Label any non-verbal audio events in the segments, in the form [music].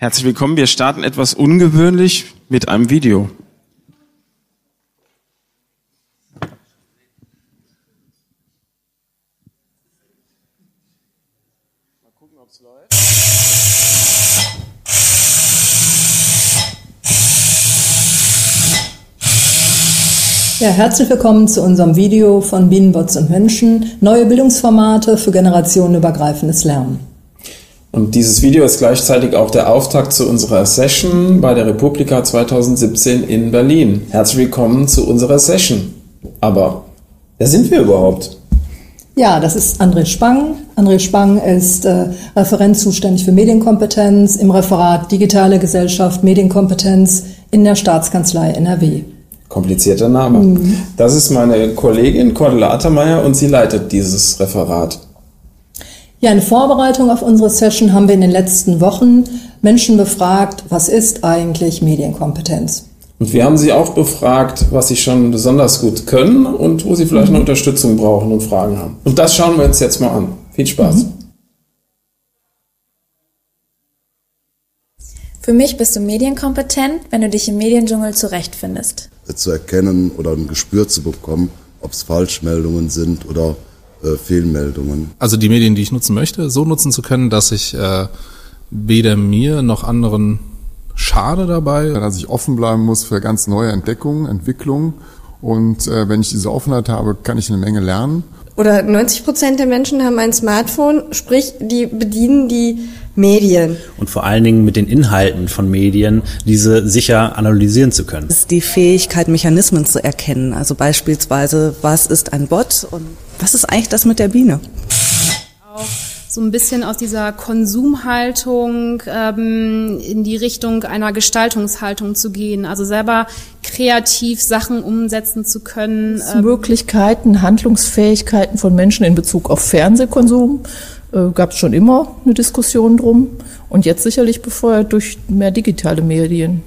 Herzlich willkommen. Wir starten etwas ungewöhnlich mit einem Video. Mal gucken, ob es läuft. Ja, herzlich willkommen zu unserem Video von Bienenbots und Menschen. Neue Bildungsformate für generationenübergreifendes Lernen. Und dieses Video ist gleichzeitig auch der Auftakt zu unserer Session bei der Republika 2017 in Berlin. Herzlich willkommen zu unserer Session. Aber wer sind wir überhaupt? Ja, das ist André Spang. André Spang ist äh, Referent zuständig für Medienkompetenz im Referat Digitale Gesellschaft Medienkompetenz in der Staatskanzlei NRW. Komplizierter Name. Mhm. Das ist meine Kollegin Cordula Attermeier und sie leitet dieses Referat. Ja, in Vorbereitung auf unsere Session haben wir in den letzten Wochen Menschen befragt, was ist eigentlich Medienkompetenz? Und wir haben sie auch befragt, was sie schon besonders gut können und wo sie vielleicht mhm. noch Unterstützung brauchen und Fragen haben. Und das schauen wir uns jetzt mal an. Viel Spaß. Mhm. Für mich bist du medienkompetent, wenn du dich im Mediendschungel zurechtfindest zu erkennen oder ein Gespür zu bekommen, ob es Falschmeldungen sind oder äh, Fehlmeldungen. Also die Medien, die ich nutzen möchte, so nutzen zu können, dass ich äh, weder mir noch anderen schade dabei. Dass ich offen bleiben muss für ganz neue Entdeckungen, Entwicklungen. Und äh, wenn ich diese Offenheit habe, kann ich eine Menge lernen. Oder 90 Prozent der Menschen haben ein Smartphone, sprich, die bedienen die Medien. Und vor allen Dingen mit den Inhalten von Medien, diese sicher analysieren zu können. Es ist die Fähigkeit, Mechanismen zu erkennen. Also beispielsweise, was ist ein Bot und was ist eigentlich das mit der Biene? Auch so ein bisschen aus dieser Konsumhaltung ähm, in die Richtung einer Gestaltungshaltung zu gehen, also selber kreativ Sachen umsetzen zu können. Ähm Möglichkeiten, Handlungsfähigkeiten von Menschen in Bezug auf Fernsehkonsum äh, gab es schon immer eine Diskussion drum und jetzt sicherlich befeuert durch mehr digitale Medien.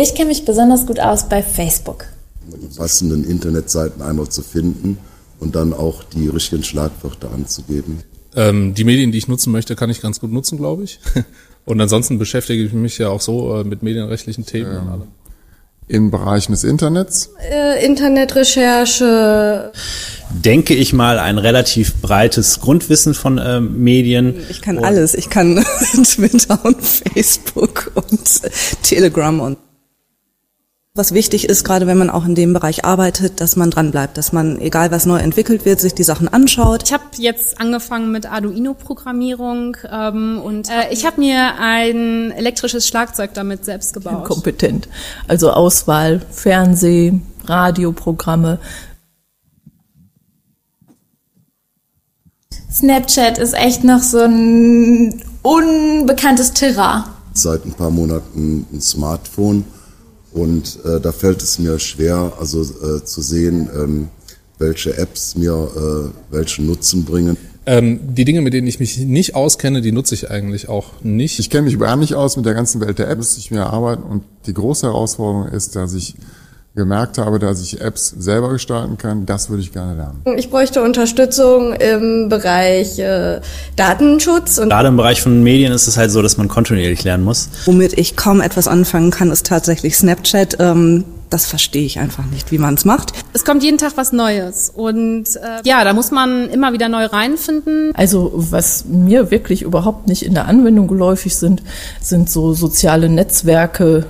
Ich kenne mich besonders gut aus bei Facebook. Die passenden Internetseiten einmal zu finden und dann auch die richtigen Schlagwörter anzugeben. Ähm, die Medien, die ich nutzen möchte, kann ich ganz gut nutzen, glaube ich. [laughs] Und ansonsten beschäftige ich mich ja auch so äh, mit medienrechtlichen Themen ähm, und allem in Bereichen des Internets? Äh, Internetrecherche. Denke ich mal, ein relativ breites Grundwissen von äh, Medien. Ich kann alles. Ich kann [laughs] Twitter und Facebook und Telegram und was wichtig ist, gerade wenn man auch in dem Bereich arbeitet, dass man dran bleibt, dass man, egal was neu entwickelt wird, sich die Sachen anschaut. Ich habe jetzt angefangen mit Arduino-Programmierung ähm, und äh, ich habe mir ein elektrisches Schlagzeug damit selbst gebaut. Kompetent. Also Auswahl, Fernseh, Radioprogramme. Snapchat ist echt noch so ein unbekanntes Terrain. Seit ein paar Monaten ein Smartphone und äh, da fällt es mir schwer, also äh, zu sehen, ähm, welche Apps mir äh, welchen Nutzen bringen. Ähm, die Dinge, mit denen ich mich nicht auskenne, die nutze ich eigentlich auch nicht. Ich kenne mich überhaupt nicht aus mit der ganzen Welt der Apps, die ich mir arbeite. Und die große Herausforderung ist, dass ich gemerkt habe, dass ich Apps selber gestalten kann, das würde ich gerne lernen. Ich bräuchte Unterstützung im Bereich äh, Datenschutz. Und Gerade im Bereich von Medien ist es halt so, dass man kontinuierlich lernen muss. Womit ich kaum etwas anfangen kann, ist tatsächlich Snapchat. Ähm, das verstehe ich einfach nicht, wie man es macht. Es kommt jeden Tag was Neues und äh, ja, da muss man immer wieder neu reinfinden. Also was mir wirklich überhaupt nicht in der Anwendung geläufig sind, sind so soziale Netzwerke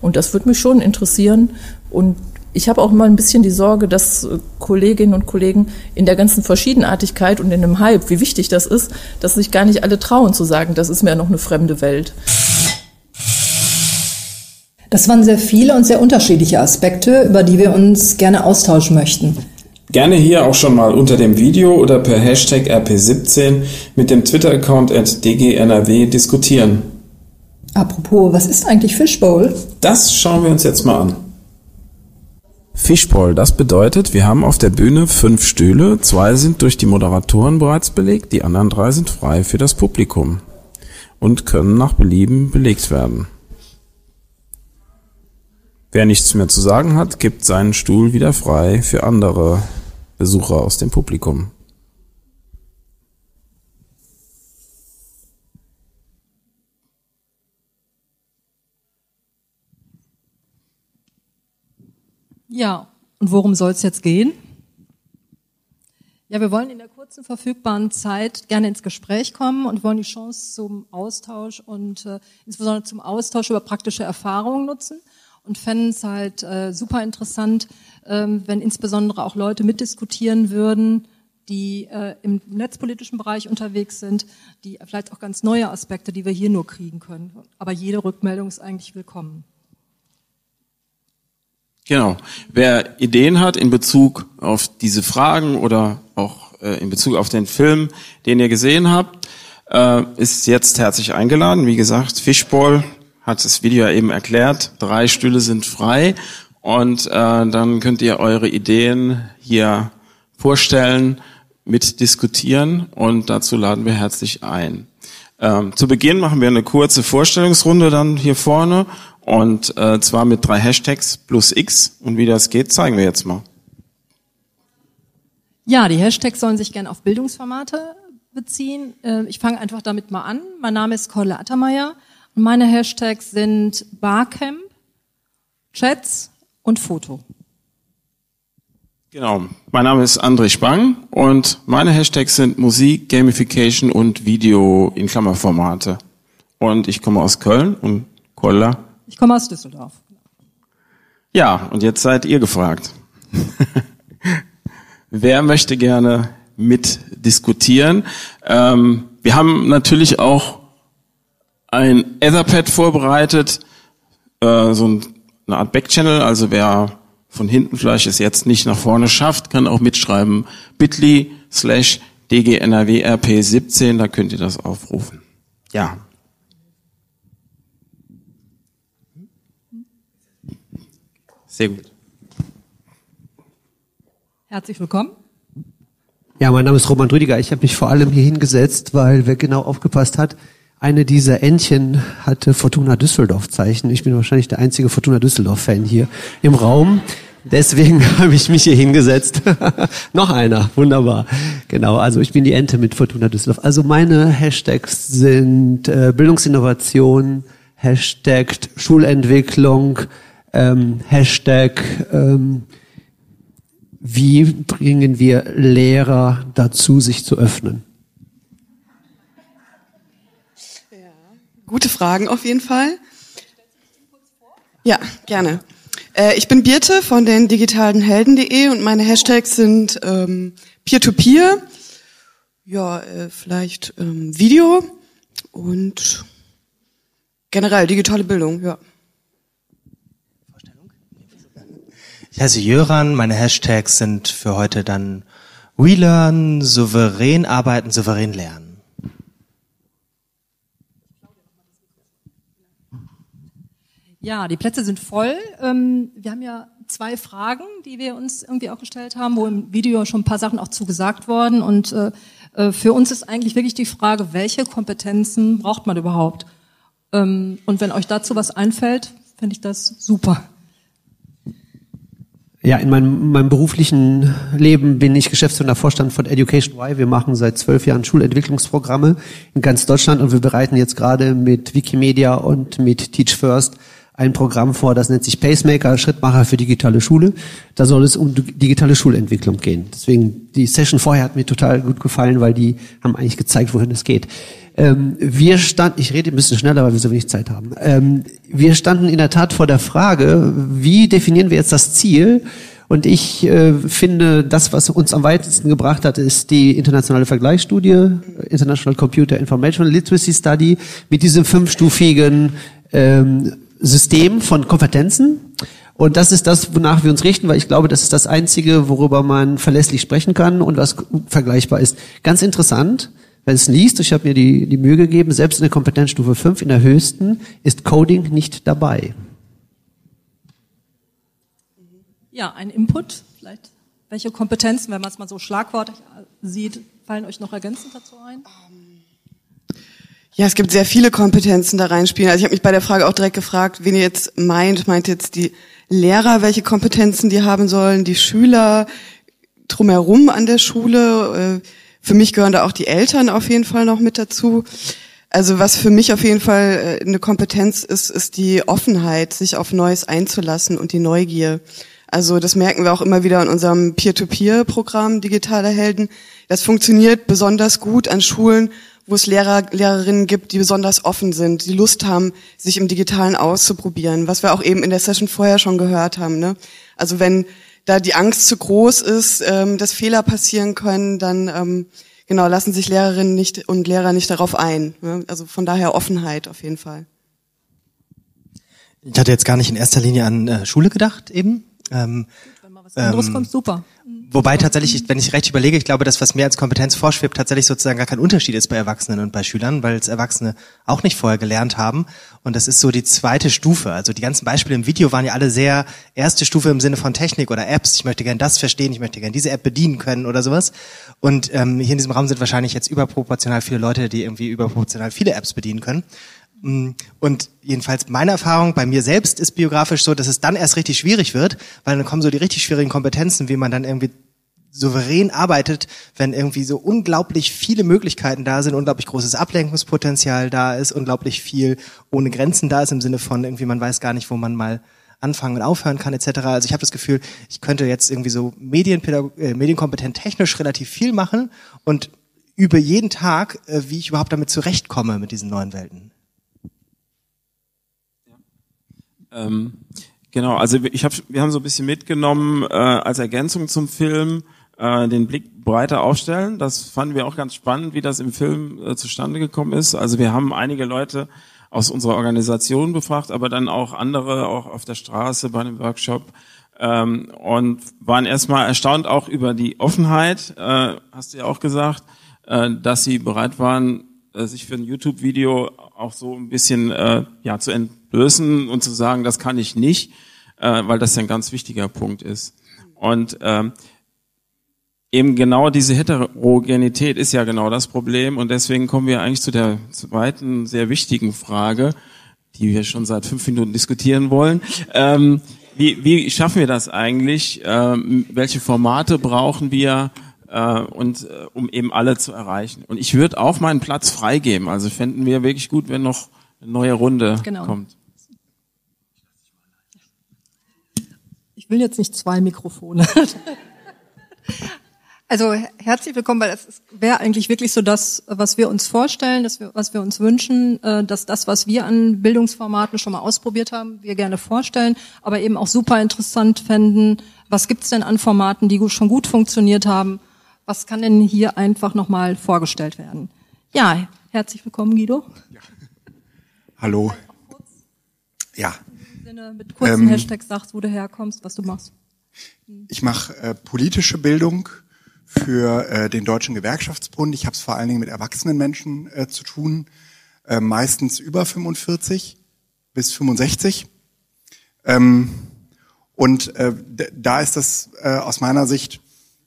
und das würde mich schon interessieren, und ich habe auch mal ein bisschen die Sorge, dass äh, Kolleginnen und Kollegen in der ganzen Verschiedenartigkeit und in dem Hype, wie wichtig das ist, dass sich gar nicht alle trauen zu sagen, das ist mir noch eine fremde Welt. Das waren sehr viele und sehr unterschiedliche Aspekte, über die wir uns gerne austauschen möchten. Gerne hier auch schon mal unter dem Video oder per Hashtag RP17 mit dem Twitter-Account at dgnrw diskutieren. Apropos, was ist eigentlich Fishbowl? Das schauen wir uns jetzt mal an. Fishbowl, das bedeutet, wir haben auf der Bühne fünf Stühle, zwei sind durch die Moderatoren bereits belegt, die anderen drei sind frei für das Publikum und können nach Belieben belegt werden. Wer nichts mehr zu sagen hat, gibt seinen Stuhl wieder frei für andere Besucher aus dem Publikum. Ja, und worum soll es jetzt gehen? Ja, wir wollen in der kurzen verfügbaren Zeit gerne ins Gespräch kommen und wollen die Chance zum Austausch und äh, insbesondere zum Austausch über praktische Erfahrungen nutzen und fänden es halt äh, super interessant, ähm, wenn insbesondere auch Leute mitdiskutieren würden, die äh, im netzpolitischen Bereich unterwegs sind, die vielleicht auch ganz neue Aspekte, die wir hier nur kriegen können. Aber jede Rückmeldung ist eigentlich willkommen. Genau. Wer Ideen hat in Bezug auf diese Fragen oder auch äh, in Bezug auf den Film, den ihr gesehen habt, äh, ist jetzt herzlich eingeladen. Wie gesagt, Fishball hat das Video ja eben erklärt. Drei Stühle sind frei und äh, dann könnt ihr eure Ideen hier vorstellen, mitdiskutieren und dazu laden wir herzlich ein. Ähm, zu Beginn machen wir eine kurze Vorstellungsrunde dann hier vorne und äh, zwar mit drei Hashtags plus X. Und wie das geht, zeigen wir jetzt mal. Ja, die Hashtags sollen sich gerne auf Bildungsformate beziehen. Äh, ich fange einfach damit mal an. Mein Name ist Kolle Attermeier und meine Hashtags sind Barcamp, Chats und Foto. Genau. Mein Name ist André Spang und meine Hashtags sind Musik, Gamification und Video in Klammerformate. Und ich komme aus Köln und Kolla ich komme aus Düsseldorf. Ja, und jetzt seid ihr gefragt. [laughs] Wer möchte gerne mitdiskutieren? Ähm, wir haben natürlich auch ein Etherpad vorbereitet, äh, so ein, eine Art Backchannel. Also wer von hinten vielleicht es jetzt nicht nach vorne schafft, kann auch mitschreiben bit.ly slash dgnrwrp17, da könnt ihr das aufrufen. Ja, Sehr gut. Herzlich willkommen. Ja, mein Name ist Roman Rüdiger. Ich habe mich vor allem hier hingesetzt, weil wer genau aufgepasst hat, eine dieser Entchen hatte Fortuna Düsseldorf Zeichen. Ich bin wahrscheinlich der einzige Fortuna Düsseldorf Fan hier im Raum. Deswegen [laughs] habe ich mich hier hingesetzt. [laughs] Noch einer, wunderbar. Genau, also ich bin die Ente mit Fortuna Düsseldorf. Also meine Hashtags sind äh, Bildungsinnovation, Hashtag Schulentwicklung, ähm, Hashtag, ähm, wie bringen wir Lehrer dazu, sich zu öffnen? Ja, gute Fragen auf jeden Fall. Ja, gerne. Äh, ich bin Birte von den digitalen Helden.de und meine Hashtags sind ähm, Peer-to-Peer, -Peer, ja, äh, vielleicht ähm, Video und generell digitale Bildung, ja. Ich heiße Jöran, meine Hashtags sind für heute dann WeLearn, souverän arbeiten, souverän lernen. Ja, die Plätze sind voll. Ähm, wir haben ja zwei Fragen, die wir uns irgendwie auch gestellt haben, wo im Video schon ein paar Sachen auch zugesagt worden. Und äh, äh, für uns ist eigentlich wirklich die Frage, welche Kompetenzen braucht man überhaupt? Ähm, und wenn euch dazu was einfällt, fände ich das super. Ja, in meinem, meinem beruflichen Leben bin ich Geschäftsführer Vorstand von Education Y. Wir machen seit zwölf Jahren Schulentwicklungsprogramme in ganz Deutschland und wir bereiten jetzt gerade mit Wikimedia und mit Teach First ein Programm vor, das nennt sich Pacemaker, Schrittmacher für digitale Schule. Da soll es um digitale Schulentwicklung gehen. Deswegen, die Session vorher hat mir total gut gefallen, weil die haben eigentlich gezeigt, wohin es geht. Ähm, wir standen, ich rede ein bisschen schneller, weil wir so wenig Zeit haben. Ähm, wir standen in der Tat vor der Frage, wie definieren wir jetzt das Ziel? Und ich äh, finde, das, was uns am weitesten gebracht hat, ist die internationale Vergleichsstudie, International Computer Information Literacy Study, mit diesem fünfstufigen ähm, System von Kompetenzen. Und das ist das, wonach wir uns richten, weil ich glaube, das ist das Einzige, worüber man verlässlich sprechen kann und was vergleichbar ist. Ganz interessant wenn es liest, ich habe mir die, die Mühe gegeben, selbst in der Kompetenzstufe 5, in der höchsten, ist Coding nicht dabei. Ja, ein Input, vielleicht. Welche Kompetenzen, wenn man es mal so schlagwortig sieht, fallen euch noch ergänzend dazu ein? Ja, es gibt sehr viele Kompetenzen da reinspielen. Also ich habe mich bei der Frage auch direkt gefragt, wen ihr jetzt meint. Meint jetzt die Lehrer, welche Kompetenzen die haben sollen, die Schüler drumherum an der Schule? Äh, für mich gehören da auch die Eltern auf jeden Fall noch mit dazu. Also was für mich auf jeden Fall äh, eine Kompetenz ist, ist die Offenheit, sich auf Neues einzulassen und die Neugier. Also das merken wir auch immer wieder in unserem Peer-to-Peer-Programm Digitale Helden. Das funktioniert besonders gut an Schulen, wo es Lehrer, Lehrerinnen gibt, die besonders offen sind, die Lust haben, sich im Digitalen auszuprobieren, was wir auch eben in der Session vorher schon gehört haben. Ne? Also wenn da die Angst zu groß ist, ähm, dass Fehler passieren können, dann ähm, genau lassen sich Lehrerinnen nicht und Lehrer nicht darauf ein. Ne? Also von daher Offenheit auf jeden Fall. Ich hatte jetzt gar nicht in erster Linie an äh, Schule gedacht eben. Ähm, Wenn mal was anderes ähm, kommt, super. Wobei tatsächlich, wenn ich recht überlege, ich glaube, das, was mir als Kompetenz vorschwebt, tatsächlich sozusagen gar kein Unterschied ist bei Erwachsenen und bei Schülern, weil es Erwachsene auch nicht vorher gelernt haben. Und das ist so die zweite Stufe. Also die ganzen Beispiele im Video waren ja alle sehr erste Stufe im Sinne von Technik oder Apps. Ich möchte gern das verstehen, ich möchte gern diese App bedienen können oder sowas. Und ähm, hier in diesem Raum sind wahrscheinlich jetzt überproportional viele Leute, die irgendwie überproportional viele Apps bedienen können. Mm, Und jedenfalls meine Erfahrung bei mir selbst ist biografisch so, dass es dann erst richtig schwierig wird, weil dann kommen so die richtig schwierigen Kompetenzen, wie man dann irgendwie souverän arbeitet, wenn irgendwie so unglaublich viele Möglichkeiten da sind, unglaublich großes Ablenkungspotenzial da ist, unglaublich viel ohne Grenzen da ist im Sinne von irgendwie man weiß gar nicht, wo man mal anfangen und aufhören kann etc. Also ich habe das Gefühl, ich könnte jetzt irgendwie so Medienpädagog äh, medienkompetent technisch relativ viel machen und über jeden Tag, äh, wie ich überhaupt damit zurechtkomme mit diesen neuen Welten. Ähm, genau, also ich hab, wir haben so ein bisschen mitgenommen äh, als Ergänzung zum Film äh, den Blick breiter aufstellen. Das fanden wir auch ganz spannend, wie das im Film äh, zustande gekommen ist. Also wir haben einige Leute aus unserer Organisation befragt, aber dann auch andere, auch auf der Straße bei einem Workshop ähm, und waren erstmal erstaunt auch über die Offenheit, äh, hast du ja auch gesagt, äh, dass sie bereit waren, äh, sich für ein YouTube-Video auch so ein bisschen äh, ja zu entblößen und zu sagen, das kann ich nicht, äh, weil das ja ein ganz wichtiger Punkt ist. Und ähm, eben genau diese Heterogenität ist ja genau das Problem und deswegen kommen wir eigentlich zu der zweiten sehr wichtigen Frage, die wir schon seit fünf Minuten diskutieren wollen. Ähm, wie, wie schaffen wir das eigentlich? Ähm, welche Formate brauchen wir? äh, und äh, um eben alle zu erreichen. Und ich würde auch meinen Platz freigeben. Also fänden wir wirklich gut, wenn noch eine neue Runde Genau. kommt. Ich will jetzt nicht zwei Mikrofone. [laughs] Also herzlich willkommen, weil das wäre eigentlich wirklich so das, was wir uns vorstellen, dass wir, was wir uns wünschen, äh, dass das, was wir an Bildungsformaten schon mal ausprobiert haben, wir gerne vorstellen, aber eben auch super interessant fänden, was gibt's denn an Formaten, die schon gut funktioniert haben, was kann denn hier einfach nochmal vorgestellt werden. Ja, herzlich willkommen, Guido. Hallo. Ja, Im Sinne mit kurzen Ähm, Hashtags sagst, wo du herkommst, was du machst. ich mache äh, politische Bildung für äh, den Deutschen Gewerkschaftsbund. Ich habe es vor allen Dingen mit erwachsenen Menschen äh, zu tun, äh, meistens über 45 bis 65. Ähm, und äh, da ist das äh, aus meiner Sicht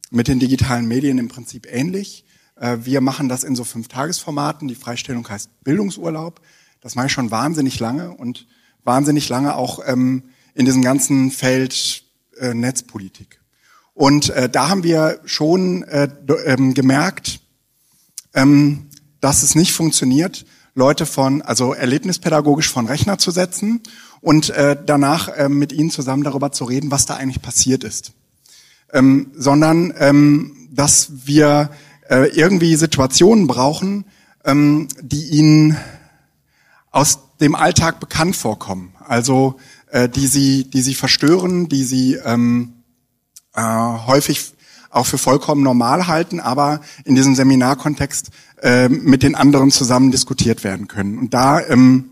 mit den digitalen Medien im Prinzip ähnlich. Äh, wir machen das in so fünf Tagesformaten. Die Freistellung heißt Bildungsurlaub. Das mache ich schon wahnsinnig lange und wahnsinnig lange auch ähm, in diesem ganzen Feld äh, Netzpolitik. Und äh, da haben wir schon äh, ähm, gemerkt, ähm, dass es nicht funktioniert, Leute von, also erlebnispädagogisch von Rechner zu setzen und äh, danach äh, mit ihnen zusammen darüber zu reden, was da eigentlich passiert ist. Ähm, sondern ähm, dass wir äh, irgendwie Situationen brauchen, ähm, die ihnen aus dem Alltag bekannt vorkommen. Also äh, die sie, die sie verstören, die sie ähm, äh, häufig auch für vollkommen normal halten, aber in diesem Seminarkontext äh, mit den anderen zusammen diskutiert werden können. Und da ähm,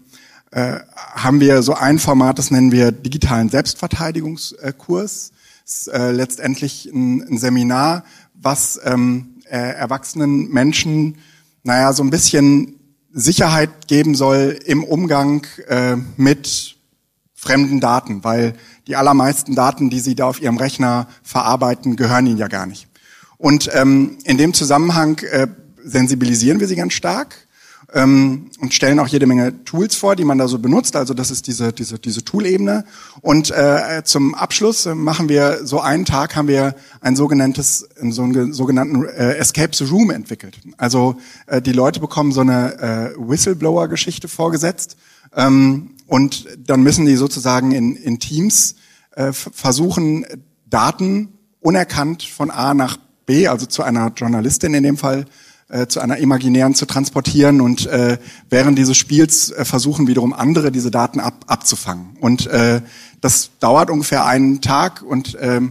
äh, haben wir so ein Format, das nennen wir digitalen Selbstverteidigungskurs. Ist äh, letztendlich ein, ein Seminar, was ähm, äh, erwachsenen Menschen, naja, so ein bisschen Sicherheit geben soll im Umgang äh, mit fremden Daten, weil die allermeisten Daten, die sie da auf ihrem Rechner verarbeiten, gehören ihnen ja gar nicht. Und ähm, in dem Zusammenhang äh, sensibilisieren wir sie ganz stark ähm, und stellen auch jede Menge Tools vor, die man da so benutzt. Also das ist diese diese diese Tool-Ebene. Und äh, zum Abschluss äh, machen wir so einen Tag haben wir ein sogenanntes so einen sogenannten äh, Escape the Room entwickelt. Also äh, die Leute bekommen so eine äh, Whistleblower-Geschichte vorgesetzt ähm, und dann müssen die sozusagen in, in Teams äh, versuchen, Daten unerkannt von A nach B, also zu einer Journalistin in dem Fall, äh, zu einer imaginären zu transportieren und äh, während dieses Spiels äh, versuchen wiederum andere diese Daten ab, abzufangen. Und äh, das dauert ungefähr einen Tag und äh,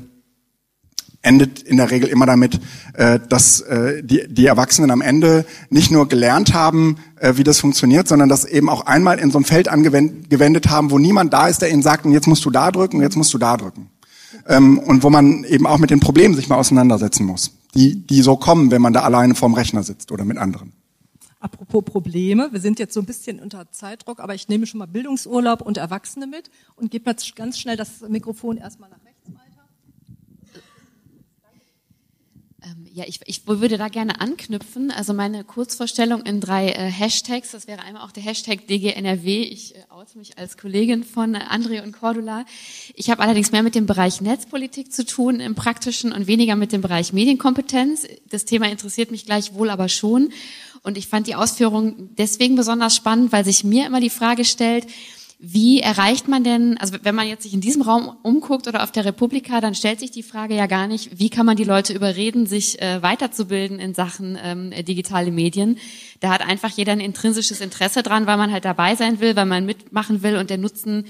endet in der Regel immer damit, äh, dass äh, die, die Erwachsenen am Ende nicht nur gelernt haben, äh, wie das funktioniert, sondern das eben auch einmal in so einem Feld angewendet haben, wo niemand da ist, der ihnen sagt, jetzt musst du da drücken, jetzt musst du da drücken. Ähm, und wo man eben auch mit den Problemen sich mal auseinandersetzen muss, die, die so kommen, wenn man da alleine vorm Rechner sitzt oder mit anderen. Apropos Probleme, wir sind jetzt so ein bisschen unter Zeitdruck, aber ich nehme schon mal Bildungsurlaub und Erwachsene mit und gebe jetzt ganz schnell das Mikrofon erstmal nach rechts. Ähm, ja, ich, ich würde da gerne anknüpfen. Also meine Kurzvorstellung in drei äh, Hashtags. Das wäre einmal auch der Hashtag DGNRW. Ich äh, oute mich als Kollegin von äh, André und Cordula. Ich habe allerdings mehr mit dem Bereich Netzpolitik zu tun im Praktischen und weniger mit dem Bereich Medienkompetenz. Das Thema interessiert mich gleichwohl aber schon. Und ich fand die Ausführung deswegen besonders spannend, weil sich mir immer die Frage stellt, wie erreicht man denn, also wenn man jetzt sich in diesem Raum umguckt oder auf der Republika, dann stellt sich die Frage ja gar nicht, wie kann man die Leute überreden, sich äh, weiterzubilden in Sachen ähm, digitale Medien. Da hat einfach jeder ein intrinsisches Interesse dran, weil man halt dabei sein will, weil man mitmachen will und der Nutzen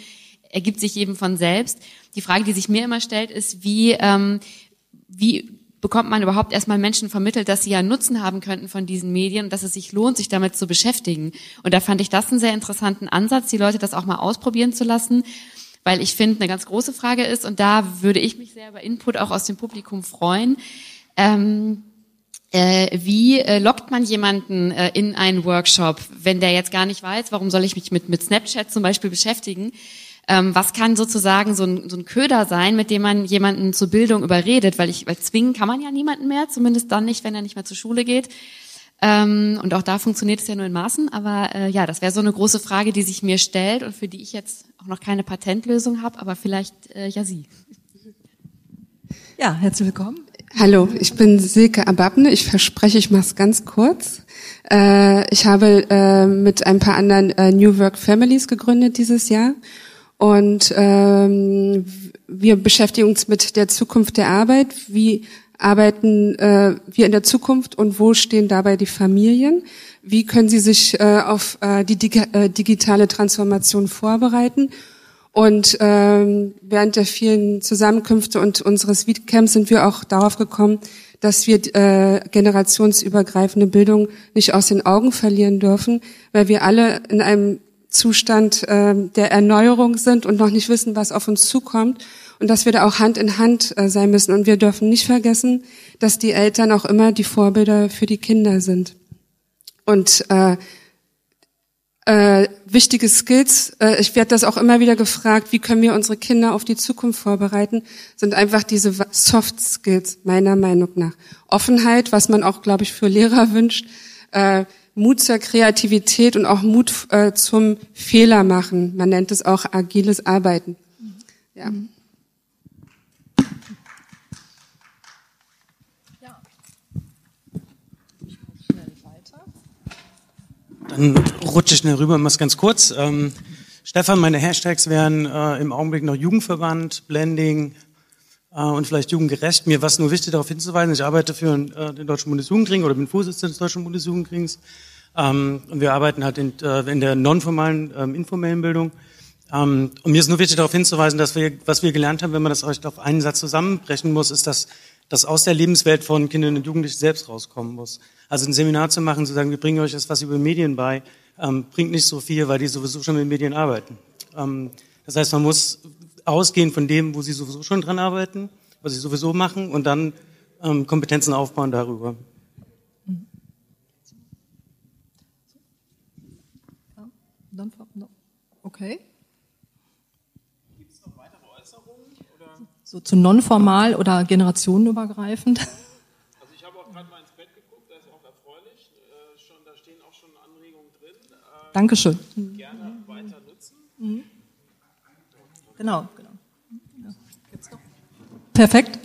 ergibt sich eben von selbst. Die Frage, die sich mir immer stellt, ist, wie, ähm, wie bekommt man überhaupt erstmal Menschen vermittelt, dass sie ja Nutzen haben könnten von diesen Medien und dass es sich lohnt, sich damit zu beschäftigen. Und da fand ich das einen sehr interessanten Ansatz, die Leute das auch mal ausprobieren zu lassen, weil ich finde, eine ganz große Frage ist, und da würde ich mich sehr über Input auch aus dem Publikum freuen, ähm, äh, wie äh, lockt man jemanden äh, in einen Workshop, wenn der jetzt gar nicht weiß, warum soll ich mich mit, mit Snapchat zum Beispiel beschäftigen? Ähm, was kann sozusagen so ein, so ein Köder sein, mit dem man jemanden zur Bildung überredet? Weil ich, weil zwingen kann man ja niemanden mehr, zumindest dann nicht, wenn er nicht mehr zur Schule geht. Ähm, und auch da funktioniert es ja nur in Maßen. Aber äh, ja, das wäre so eine große Frage, die sich mir stellt und für die ich jetzt auch noch keine Patentlösung habe, aber vielleicht äh, ja Sie. Ja, herzlich willkommen. Hallo, ich bin Silke Ababne. Ich verspreche, ich mache es ganz kurz. Äh, ich habe äh, mit ein paar anderen äh, New Work Families gegründet dieses Jahr und ähm, wir beschäftigen uns mit der Zukunft der Arbeit. Wie arbeiten äh, wir in der Zukunft und wo stehen dabei die Familien? Wie können sie sich äh, auf äh, die dig äh, digitale Transformation vorbereiten? Und ähm, während der vielen Zusammenkünfte und unseres Weedcamps sind wir auch darauf gekommen, dass wir äh, generationsübergreifende Bildung nicht aus den Augen verlieren dürfen, weil wir alle in einem Zustand äh, der Erneuerung sind und noch nicht wissen, was auf uns zukommt und dass wir da auch Hand in Hand äh, sein müssen. Und wir dürfen nicht vergessen, dass die Eltern auch immer die Vorbilder für die Kinder sind. Und äh, äh, wichtige Skills, äh, ich werde das auch immer wieder gefragt, wie können wir unsere Kinder auf die Zukunft vorbereiten, sind einfach diese Soft Skills, meiner Meinung nach. Offenheit, was man auch, glaube ich, für Lehrer [laughs] wünscht, äh, Mut zur Kreativität und auch Mut äh, zum Fehler machen. Man nennt es auch agiles Arbeiten. Ja. Dann rutsche ich schnell rüber, mach's ganz kurz. Ähm, Stefan, meine Hashtags wären äh, im Augenblick noch Jugendverband, Blending und vielleicht jugendgerecht. Mir war es nur wichtig, darauf hinzuweisen, ich arbeite für äh, den Deutschen Bundesjugendring oder bin Vorsitzender des Deutschen Bundesjugendrings. Ähm, und wir arbeiten halt in, äh, in der nonformalen, ähm, informellen Bildung. Ähm, und mir ist nur wichtig, darauf hinzuweisen, dass wir, was wir gelernt haben, wenn man das auf einen Satz zusammenbrechen muss, ist, dass das aus der Lebenswelt von Kindern und Jugendlichen selbst rauskommen muss. Also ein Seminar zu machen, zu sagen, wir bringen euch jetzt was über Medien bei, bringt nicht so viel, weil die sowieso schon mit Medien arbeiten. Das heißt, man muss ausgehen von dem, wo sie sowieso schon dran arbeiten, was sie sowieso machen und dann ähm, Kompetenzen aufbauen darüber. Okay. Gibt es noch weitere Äußerungen? Oder? So zu nonformal oder generationenübergreifend? [laughs] Also ich habe auch gerade mal ins Bett geguckt, das ist auch erfreulich. Äh, schon, da stehen auch schon Anregungen drin. Äh, Dankeschön. Gerne weiter nutzen. Mhm. Genau, genau. Perfekt.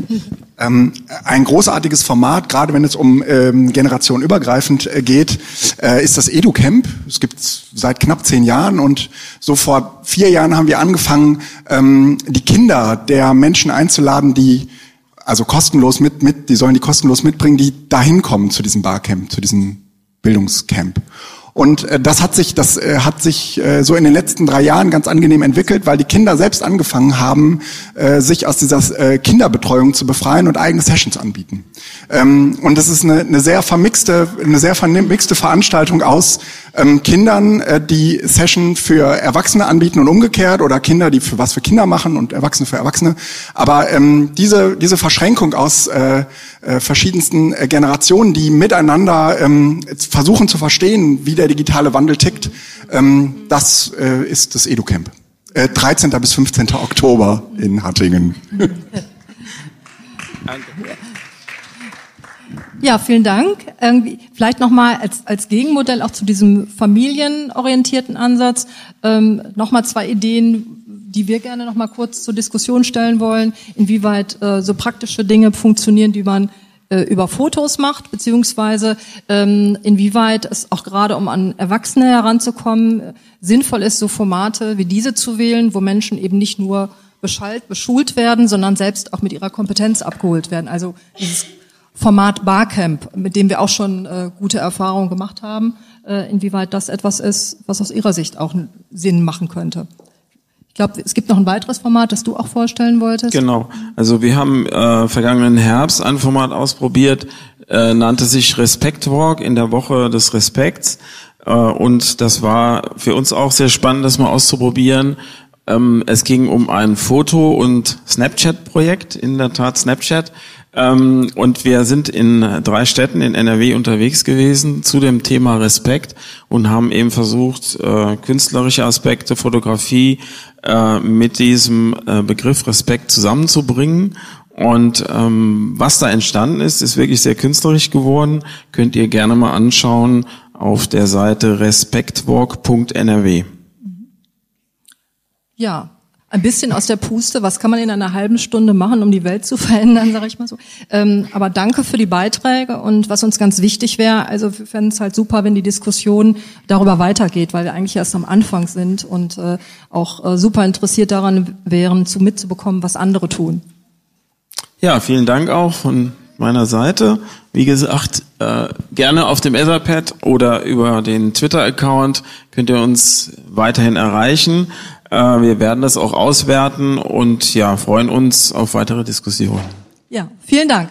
Ähm, ein großartiges Format, gerade wenn es um ähm, generationenübergreifend äh, geht, äh, ist das EduCamp. Es gibt seit knapp zehn Jahren und so vor vier Jahren haben wir angefangen, ähm, die Kinder der Menschen einzuladen, die also kostenlos mit, mit, die sollen die kostenlos mitbringen, die dahin kommen zu diesem Barcamp, zu diesem Bildungscamp. Und äh, das hat sich, das äh, hat sich äh, so in den letzten drei Jahren ganz angenehm entwickelt, weil die Kinder selbst angefangen haben, äh, sich aus dieser äh, Kinderbetreuung zu befreien und eigene Sessions anbieten. Ähm, und das ist eine, eine sehr vermixte, eine sehr vermixte Veranstaltung aus ähm, Kindern, äh, die Session für Erwachsene anbieten und umgekehrt oder Kinder, die für was für Kinder machen und Erwachsene für Erwachsene. Aber ähm, diese diese Verschränkung aus äh, äh, verschiedensten äh, Generationen, die miteinander ähm, versuchen zu verstehen, wie der digitale Wandel tickt, ähm, das äh, ist das EduCamp. Äh, 13. bis 15. Oktober in Hattingen. [laughs] [laughs] Danke. Ja, vielen Dank. Irgendwie, vielleicht nochmal als, als Gegenmodell auch zu diesem familienorientierten Ansatz ähm, nochmal zwei Ideen, die wir gerne nochmal kurz zur Diskussion stellen wollen, inwieweit äh, so praktische Dinge funktionieren, die man äh, über Fotos macht, beziehungsweise ähm, inwieweit es auch gerade, um an Erwachsene heranzukommen, sinnvoll ist, so Formate wie diese zu wählen, wo Menschen eben nicht nur beschallt, beschult werden, sondern selbst auch mit ihrer Kompetenz abgeholt werden. Also dieses Format Barcamp, mit dem wir auch schon äh, gute Erfahrungen gemacht haben, äh, inwieweit das etwas ist, was aus Ihrer Sicht auch Sinn machen könnte. Ich glaube, es gibt noch ein weiteres Format, das du auch vorstellen wolltest. Genau. Also wir haben äh, vergangenen Herbst ein Format ausprobiert, äh, nannte sich Respect Walk in der Woche des Respekts. Äh, und das war für uns auch sehr spannend, das mal auszuprobieren. Ähm, es ging um ein Foto- und Snapchat-Projekt, in der Tat Snapchat ähm, und wir sind in drei Städten in NRW unterwegs gewesen zu dem Thema Respekt und haben eben versucht, äh, künstlerische Aspekte, Fotografie äh, mit diesem äh, Begriff Respekt zusammenzubringen. Und ähm, was da entstanden ist, ist wirklich sehr künstlerisch geworden. Könnt ihr gerne mal anschauen auf der Seite respektwalk.nrw. Ja, ein bisschen aus der Puste. Was kann man in einer halben Stunde machen, um die Welt zu [laughs] verändern, sage ich mal so. Ähm, aber danke für die Beiträge und was uns ganz wichtig wäre, also wir fänden es halt super, wenn die Diskussion darüber weitergeht, weil wir eigentlich erst am Anfang sind und äh, auch äh, super interessiert daran wären, zu mitzubekommen, was andere tun. Ja, vielen Dank auch von meiner Seite. Wie gesagt, äh, gerne auf dem Etherpad oder über den Twitter-Account könnt ihr uns weiterhin erreichen. Äh, wir werden das auch auswerten und ja, freuen uns auf weitere Diskussionen. Ja, vielen Dank.